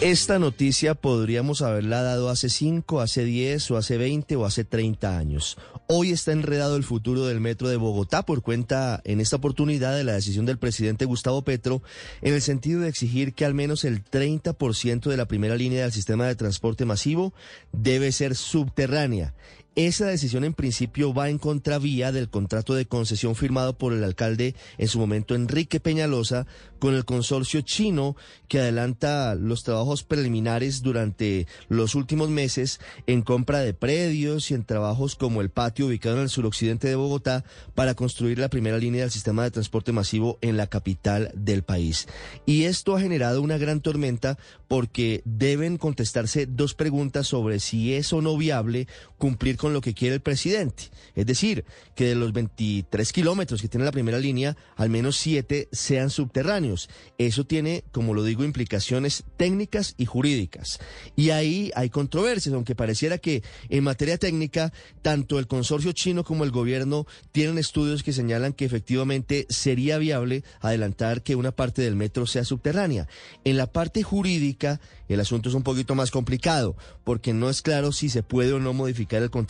Esta noticia podríamos haberla dado hace 5, hace 10 o hace 20 o hace 30 años. Hoy está enredado el futuro del metro de Bogotá por cuenta en esta oportunidad de la decisión del presidente Gustavo Petro en el sentido de exigir que al menos el 30% de la primera línea del sistema de transporte masivo debe ser subterránea. Esa decisión en principio va en contravía del contrato de concesión firmado por el alcalde en su momento Enrique Peñalosa con el consorcio chino que adelanta los trabajos preliminares durante los últimos meses en compra de predios y en trabajos como el patio ubicado en el suroccidente de Bogotá para construir la primera línea del sistema de transporte masivo en la capital del país. Y esto ha generado una gran tormenta porque deben contestarse dos preguntas sobre si es o no viable cumplir con lo que quiere el presidente. Es decir, que de los 23 kilómetros que tiene la primera línea, al menos 7 sean subterráneos. Eso tiene, como lo digo, implicaciones técnicas y jurídicas. Y ahí hay controversias, aunque pareciera que en materia técnica, tanto el consorcio chino como el gobierno tienen estudios que señalan que efectivamente sería viable adelantar que una parte del metro sea subterránea. En la parte jurídica, el asunto es un poquito más complicado, porque no es claro si se puede o no modificar el contrato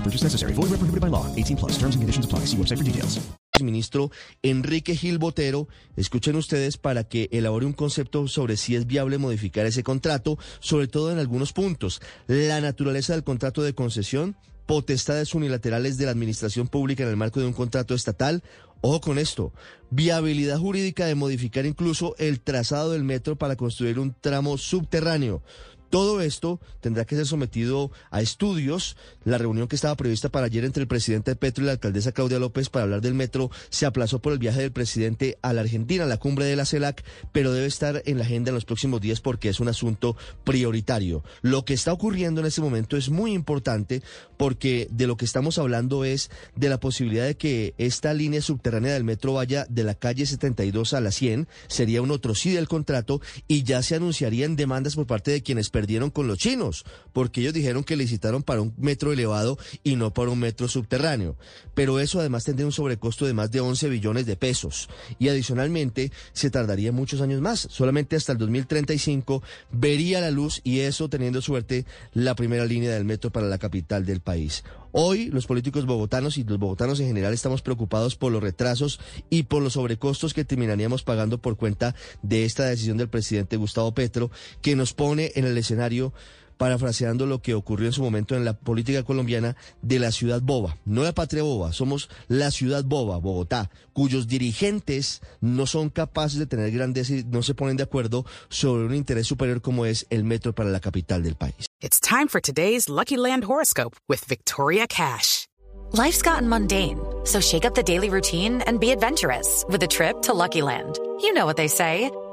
No purchase necessary. Void where prohibited by law. 18 plus. Terms and conditions apply. See website for details. ministro Enrique Gil Botero, escuchen ustedes para que elabore un concepto sobre si es viable modificar ese contrato, sobre todo en algunos puntos. La naturaleza del contrato de concesión, potestades unilaterales de la administración pública en el marco de un contrato estatal. Ojo con esto, viabilidad jurídica de modificar incluso el trazado del metro para construir un tramo subterráneo. Todo esto tendrá que ser sometido a estudios. La reunión que estaba prevista para ayer entre el presidente Petro y la alcaldesa Claudia López para hablar del metro se aplazó por el viaje del presidente a la Argentina, a la cumbre de la CELAC, pero debe estar en la agenda en los próximos días porque es un asunto prioritario. Lo que está ocurriendo en este momento es muy importante porque de lo que estamos hablando es de la posibilidad de que esta línea subterránea del metro vaya de la calle 72 a la 100, sería un otro sí del contrato y ya se anunciarían demandas por parte de quienes perdieron con los chinos, porque ellos dijeron que licitaron para un metro elevado y no para un metro subterráneo. Pero eso además tendría un sobrecosto de más de 11 billones de pesos. Y adicionalmente se tardaría muchos años más. Solamente hasta el 2035 vería la luz y eso teniendo suerte la primera línea del metro para la capital del país. Hoy los políticos bogotanos y los bogotanos en general estamos preocupados por los retrasos y por los sobrecostos que terminaríamos pagando por cuenta de esta decisión del presidente Gustavo Petro, que nos pone en el escenario parafraseando lo que ocurrió en su momento en la política colombiana de la ciudad boba. No la patria boba, somos la ciudad boba, Bogotá, cuyos dirigentes no son capaces de tener grandes y no se ponen de acuerdo sobre un interés superior como es el metro para la capital del país. It's time for today's Lucky Land horoscope with Victoria Cash. Life's gotten mundane, so shake up the daily routine and be adventurous with a trip to Lucky Land. You know what they say.